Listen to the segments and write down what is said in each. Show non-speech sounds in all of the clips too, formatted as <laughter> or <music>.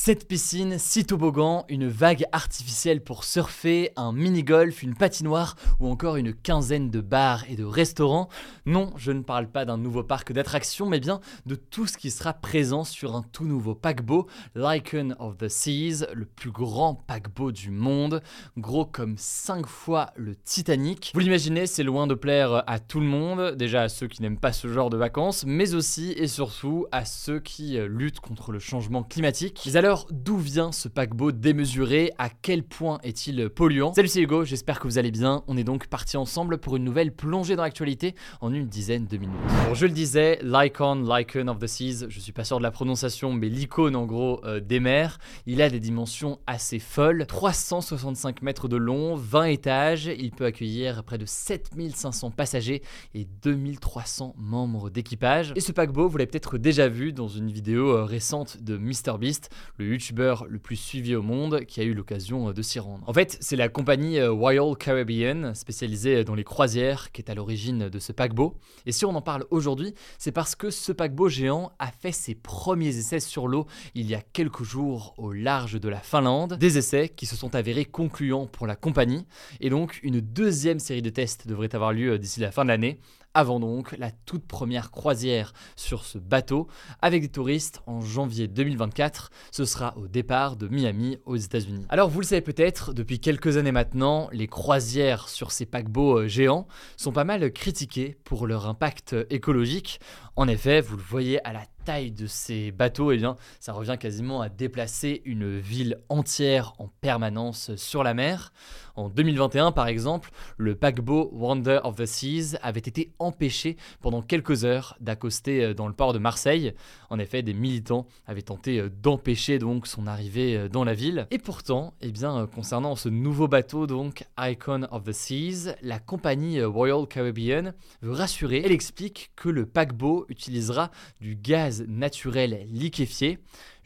Cette piscine, six toboggans, une vague artificielle pour surfer, un mini-golf, une patinoire ou encore une quinzaine de bars et de restaurants. Non, je ne parle pas d'un nouveau parc d'attractions, mais bien de tout ce qui sera présent sur un tout nouveau paquebot, l'Icon of the Seas, le plus grand paquebot du monde, gros comme 5 fois le Titanic. Vous l'imaginez, c'est loin de plaire à tout le monde, déjà à ceux qui n'aiment pas ce genre de vacances, mais aussi et surtout à ceux qui luttent contre le changement climatique. Alors, d'où vient ce paquebot démesuré? À quel point est-il polluant? Salut, c'est Hugo, j'espère que vous allez bien. On est donc parti ensemble pour une nouvelle plongée dans l'actualité en une dizaine de minutes. Bon, je le disais, l'icon, l'icon of the seas, je suis pas sûr de la prononciation, mais l'icône en gros euh, des mers, il a des dimensions assez folles 365 mètres de long, 20 étages, il peut accueillir près de 7500 passagers et 2300 membres d'équipage. Et ce paquebot, vous l'avez peut-être déjà vu dans une vidéo euh, récente de MrBeast, le youtubeur le plus suivi au monde qui a eu l'occasion euh, de s'y rendre. En fait, c'est la compagnie euh, Royal Caribbean, spécialisée dans les croisières, qui est à l'origine de ce paquebot. Et si on en parle aujourd'hui, c'est parce que ce paquebot géant a fait ses premiers essais sur l'eau il y a quelques jours au large de la Finlande. Des essais qui se sont avérés concluants pour la compagnie. Et donc, une deuxième série de tests devrait avoir lieu euh, d'ici la fin de l'année avant donc la toute première croisière sur ce bateau avec des touristes en janvier 2024. Ce sera au départ de Miami aux États-Unis. Alors vous le savez peut-être, depuis quelques années maintenant, les croisières sur ces paquebots euh, géants sont pas mal critiquées pour leur impact écologique. En effet, vous le voyez à la de ces bateaux, eh bien, ça revient quasiment à déplacer une ville entière en permanence sur la mer. En 2021, par exemple, le paquebot Wonder of the Seas avait été empêché pendant quelques heures d'accoster euh, dans le port de Marseille. En effet, des militants avaient tenté euh, d'empêcher donc son arrivée euh, dans la ville. Et pourtant, eh bien, concernant ce nouveau bateau, donc Icon of the Seas, la compagnie Royal Caribbean veut rassurer. Elle explique que le paquebot utilisera du gaz naturel liquéfié.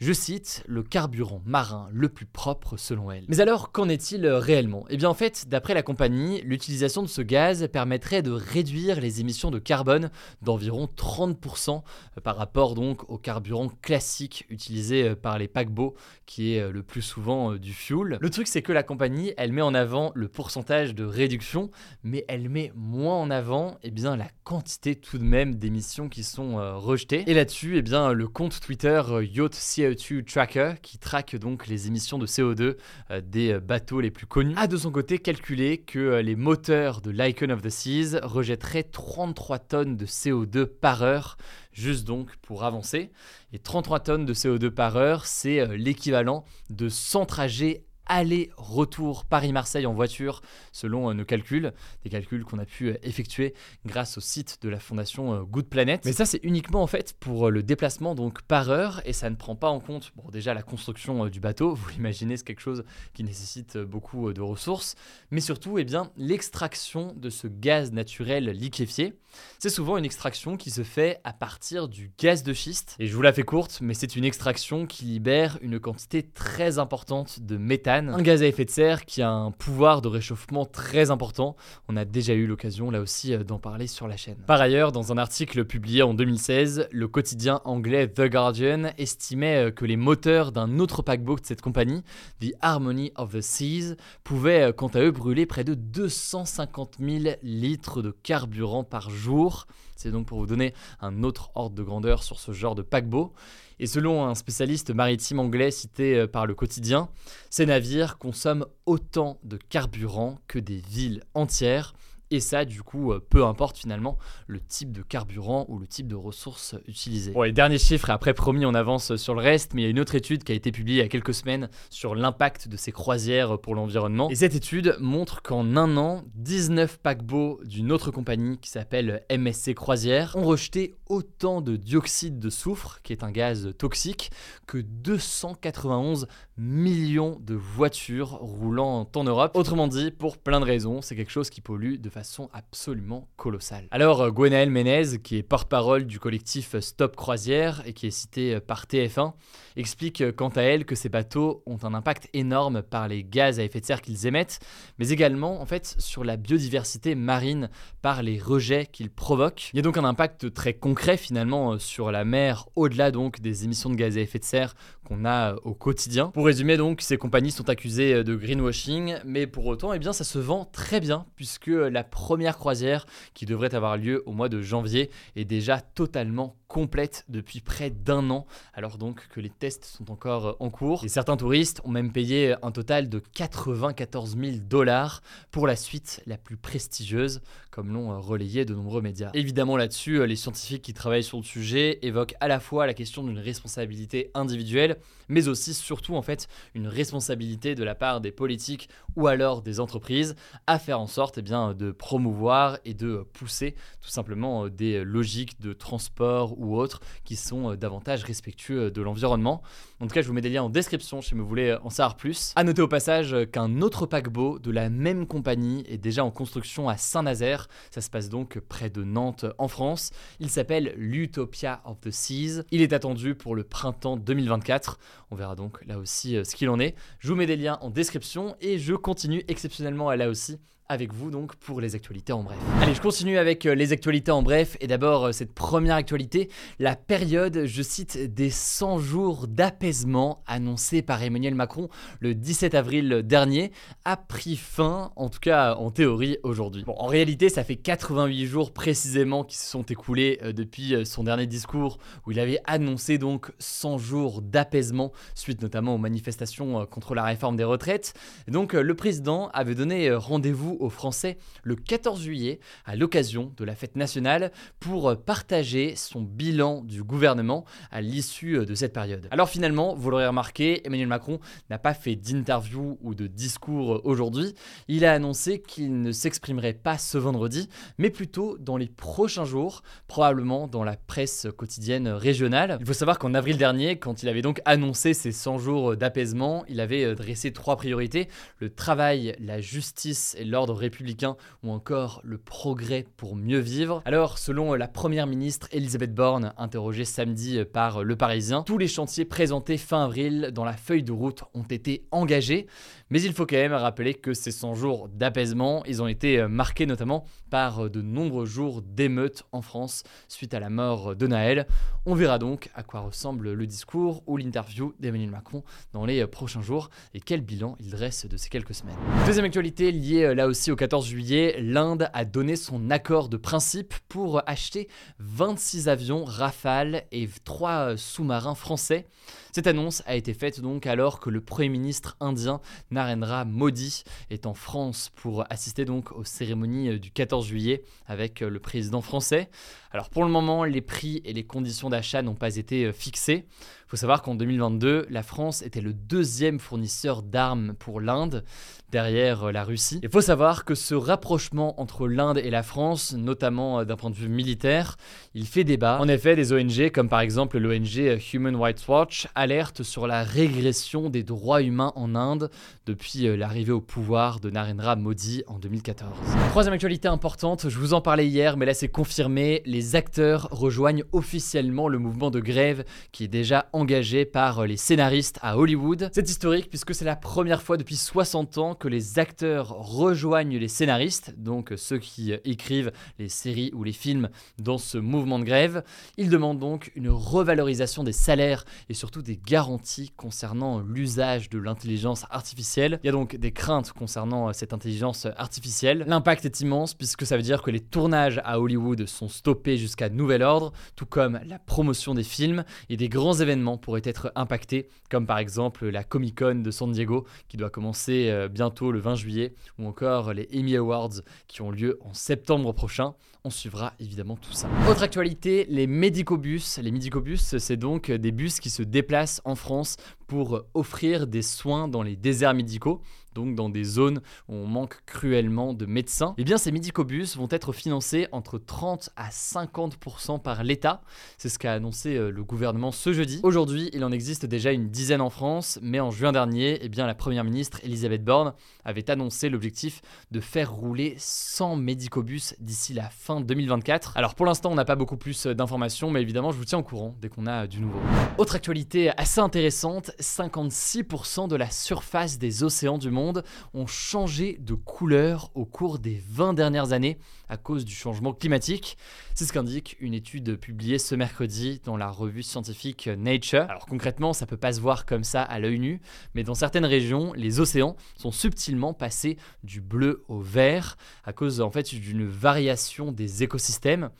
Je cite, le carburant marin le plus propre selon elle. Mais alors, qu'en est-il réellement? Eh bien en fait, d'après la compagnie, l'utilisation de ce gaz permettrait de réduire les émissions de carbone d'environ 30% par rapport donc au carburant classique utilisé par les paquebots, qui est le plus souvent du fuel. Le truc c'est que la compagnie, elle met en avant le pourcentage de réduction, mais elle met moins en avant eh bien, la quantité tout de même d'émissions qui sont euh, rejetées. Et là-dessus, eh bien, le compte Twitter euh, Yacht CO2 Tracker, qui traque donc les émissions de CO2 euh, des bateaux les plus connus, a de son côté calculé que les moteurs de l'Icon of the Seas rejetteraient 33 tonnes de CO2 par heure, juste donc pour avancer. Et 33 tonnes de CO2 par heure, c'est l'équivalent de 100 trajets aller-retour Paris-Marseille en voiture selon euh, nos calculs, des calculs qu'on a pu euh, effectuer grâce au site de la fondation euh, Good Planet. Mais ça c'est uniquement en fait pour le déplacement donc par heure et ça ne prend pas en compte bon déjà la construction du bateau, <laughs> vous l'imaginez c'est quelque chose qui nécessite beaucoup de ressources, mais surtout eh bien l'extraction de ce gaz naturel liquéfié. C'est souvent une extraction qui se fait à partir du gaz de schiste et je vous la fais courte mais c'est une extraction qui libère une quantité très importante de un gaz à effet de serre qui a un pouvoir de réchauffement très important. On a déjà eu l'occasion là aussi euh, d'en parler sur la chaîne. Par ailleurs, dans un article publié en 2016, le quotidien anglais The Guardian estimait euh, que les moteurs d'un autre paquebot de cette compagnie, The Harmony of the Seas, pouvaient euh, quant à eux brûler près de 250 000 litres de carburant par jour. C'est donc pour vous donner un autre ordre de grandeur sur ce genre de paquebot. Et selon un spécialiste maritime anglais cité euh, par le quotidien, ces navires consomment autant de carburant que des villes entières. Et ça, du coup, peu importe finalement le type de carburant ou le type de ressources utilisées. Bon, les derniers chiffres, après promis, on avance sur le reste, mais il y a une autre étude qui a été publiée il y a quelques semaines sur l'impact de ces croisières pour l'environnement. Et cette étude montre qu'en un an, 19 paquebots d'une autre compagnie qui s'appelle MSC Croisière ont rejeté autant de dioxyde de soufre, qui est un gaz toxique, que 291 millions de voitures roulant en Europe. Autrement dit, pour plein de raisons, c'est quelque chose qui pollue de façon absolument colossale. Alors, Gwenaël Menez, qui est porte-parole du collectif Stop Croisière et qui est cité par TF1, explique quant à elle que ces bateaux ont un impact énorme par les gaz à effet de serre qu'ils émettent, mais également en fait sur la biodiversité marine par les rejets qu'ils provoquent. Il y a donc un impact très concret finalement sur la mer au-delà donc des émissions de gaz à effet de serre qu'on a au quotidien. Pour résumer donc, ces compagnies sont accusées de greenwashing, mais pour autant, eh bien, ça se vend très bien puisque première croisière qui devrait avoir lieu au mois de janvier est déjà totalement complète depuis près d'un an, alors donc que les tests sont encore en cours. Et certains touristes ont même payé un total de 94 000 dollars pour la suite la plus prestigieuse, comme l'ont relayé de nombreux médias. Évidemment là-dessus, les scientifiques qui travaillent sur le sujet évoquent à la fois la question d'une responsabilité individuelle, mais aussi surtout en fait une responsabilité de la part des politiques ou alors des entreprises à faire en sorte eh bien, de promouvoir et de pousser tout simplement des logiques de transport ou autres qui sont euh, davantage respectueux euh, de l'environnement. En tout cas, je vous mets des liens en description si vous voulez euh, en savoir plus. A noter au passage qu'un autre paquebot de la même compagnie est déjà en construction à Saint-Nazaire. Ça se passe donc près de Nantes en France. Il s'appelle l'Utopia of the Seas. Il est attendu pour le printemps 2024. On verra donc là aussi ce qu'il en est. Je vous mets des liens en description et je continue exceptionnellement là aussi avec vous donc pour les actualités en bref. Allez, je continue avec euh, les actualités en bref et d'abord euh, cette première actualité, la période, je cite, des 100 jours d'apaisement annoncée par Emmanuel Macron le 17 avril dernier a pris fin, en tout cas en théorie aujourd'hui. En réalité, ça fait 88 jours précisément qui se sont écoulés euh, depuis son dernier discours où il avait annoncé donc 100 jours d'apaisement suite notamment aux manifestations contre la réforme des retraites. donc le président avait donné rendez-vous aux Français le 14 juillet à l'occasion de la fête nationale pour partager son bilan du gouvernement à l'issue de cette période. Alors finalement, vous l'aurez remarqué, Emmanuel Macron n'a pas fait d'interview ou de discours aujourd'hui. Il a annoncé qu'il ne s'exprimerait pas ce vendredi, mais plutôt dans les prochains jours, probablement dans la presse quotidienne régionale. Il faut savoir qu'en avril dernier, quand il avait donc annoncé ses 100 jours d'apaisement, il avait dressé trois priorités, le travail, la justice et l'ordre républicain ou encore le progrès pour mieux vivre. Alors, selon la première ministre Elisabeth Borne, interrogée samedi par Le Parisien, tous les chantiers présentés fin avril dans la feuille de route ont été engagés, mais il faut quand même rappeler que ces 100 jours d'apaisement, ils ont été marqués notamment par de nombreux jours d'émeutes en France suite à la mort de Naël. On verra donc à quoi ressemble le discours ou l'interview d'Emmanuel Macron dans les prochains jours et quel bilan il dresse de ces quelques semaines. Deuxième actualité liée là aussi au 14 juillet, l'Inde a donné son accord de principe pour acheter 26 avions Rafale et 3 sous-marins français. Cette annonce a été faite donc alors que le Premier ministre indien Narendra Modi est en France pour assister donc aux cérémonies du 14 juillet avec le président français. Alors pour le moment, les prix et les conditions d'achat n'ont pas été fixés. Il faut savoir qu'en 2022, la France était le deuxième fournisseur d'armes pour l'Inde, derrière la Russie. Il faut savoir que ce rapprochement entre l'Inde et la France, notamment d'un point de vue militaire, il fait débat. En effet, des ONG comme par exemple l'ONG Human Rights Watch alerte sur la régression des droits humains en Inde depuis euh, l'arrivée au pouvoir de Narendra Modi en 2014. Troisième actualité importante, je vous en parlais hier, mais là c'est confirmé, les acteurs rejoignent officiellement le mouvement de grève qui est déjà engagé par euh, les scénaristes à Hollywood. C'est historique puisque c'est la première fois depuis 60 ans que les acteurs rejoignent les scénaristes, donc ceux qui euh, écrivent les séries ou les films dans ce mouvement de grève. Ils demandent donc une revalorisation des salaires et surtout des garanties concernant l'usage de l'intelligence artificielle. Il y a donc des craintes concernant euh, cette intelligence artificielle. L'impact est immense puisque ça veut dire que les tournages à Hollywood sont stoppés jusqu'à nouvel ordre, tout comme la promotion des films et des grands événements pourraient être impactés, comme par exemple la Comic Con de San Diego qui doit commencer euh, bientôt le 20 juillet, ou encore les Emmy Awards qui ont lieu en septembre prochain. On suivra évidemment tout ça. Autre actualité, les médicobus. Les médicobus, c'est donc des bus qui se déplacent en France pour offrir des soins dans les déserts médicaux donc dans des zones où on manque cruellement de médecins, eh bien ces médicobus vont être financés entre 30 à 50% par l'État. C'est ce qu'a annoncé euh, le gouvernement ce jeudi. Aujourd'hui, il en existe déjà une dizaine en France, mais en juin dernier, eh bien la première ministre Elisabeth Borne avait annoncé l'objectif de faire rouler 100 médicobus d'ici la fin 2024. Alors pour l'instant, on n'a pas beaucoup plus euh, d'informations, mais évidemment, je vous tiens au courant dès qu'on a du nouveau. Autre actualité assez intéressante, 56% de la surface des océans du monde ont changé de couleur au cours des 20 dernières années à cause du changement climatique. C'est ce qu'indique une étude publiée ce mercredi dans la revue scientifique Nature. Alors concrètement, ça peut pas se voir comme ça à l'œil nu, mais dans certaines régions, les océans sont subtilement passés du bleu au vert à cause en fait d'une variation des écosystèmes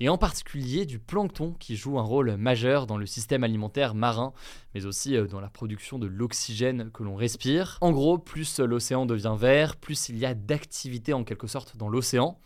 et en particulier du plancton qui joue un rôle majeur dans le système alimentaire marin, mais aussi euh, dans la production de l'oxygène que l'on respire. En gros, plus l'océan devient vert, plus il y a d'activité en quelque sorte dans l'océan.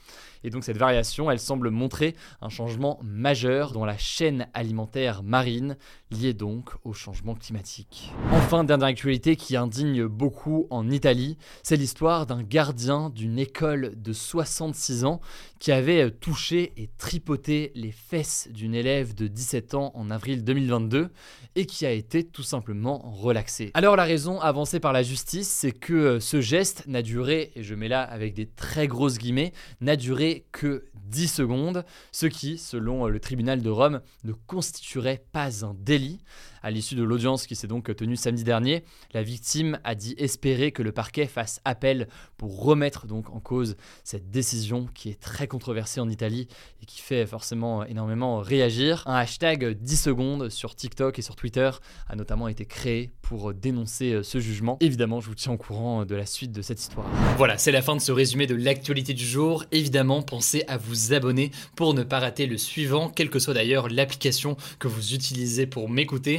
Et donc cette variation, elle semble montrer un changement majeur dans la chaîne alimentaire marine, lié donc au changement climatique. Enfin, dernière actualité qui indigne beaucoup en Italie, c'est l'histoire d'un gardien d'une école de 66 ans qui avait touché et tripoté les fesses d'une élève de 17 ans en avril 2022 et qui a été tout simplement relaxé. Alors la raison avancée par la justice, c'est que ce geste n'a duré, et je mets là avec des très grosses guillemets, n'a duré que 10 secondes, ce qui, selon le tribunal de Rome, ne constituerait pas un délit. À l'issue de l'audience qui s'est donc tenue samedi dernier, la victime a dit espérer que le parquet fasse appel pour remettre donc en cause cette décision qui est très controversée en Italie et qui fait forcément énormément réagir. Un hashtag 10 secondes sur TikTok et sur Twitter a notamment été créé pour dénoncer ce jugement. Évidemment, je vous tiens au courant de la suite de cette histoire. Voilà, c'est la fin de ce résumé de l'actualité du jour. Évidemment, pensez à vous abonner pour ne pas rater le suivant, quelle que soit d'ailleurs l'application que vous utilisez pour m'écouter.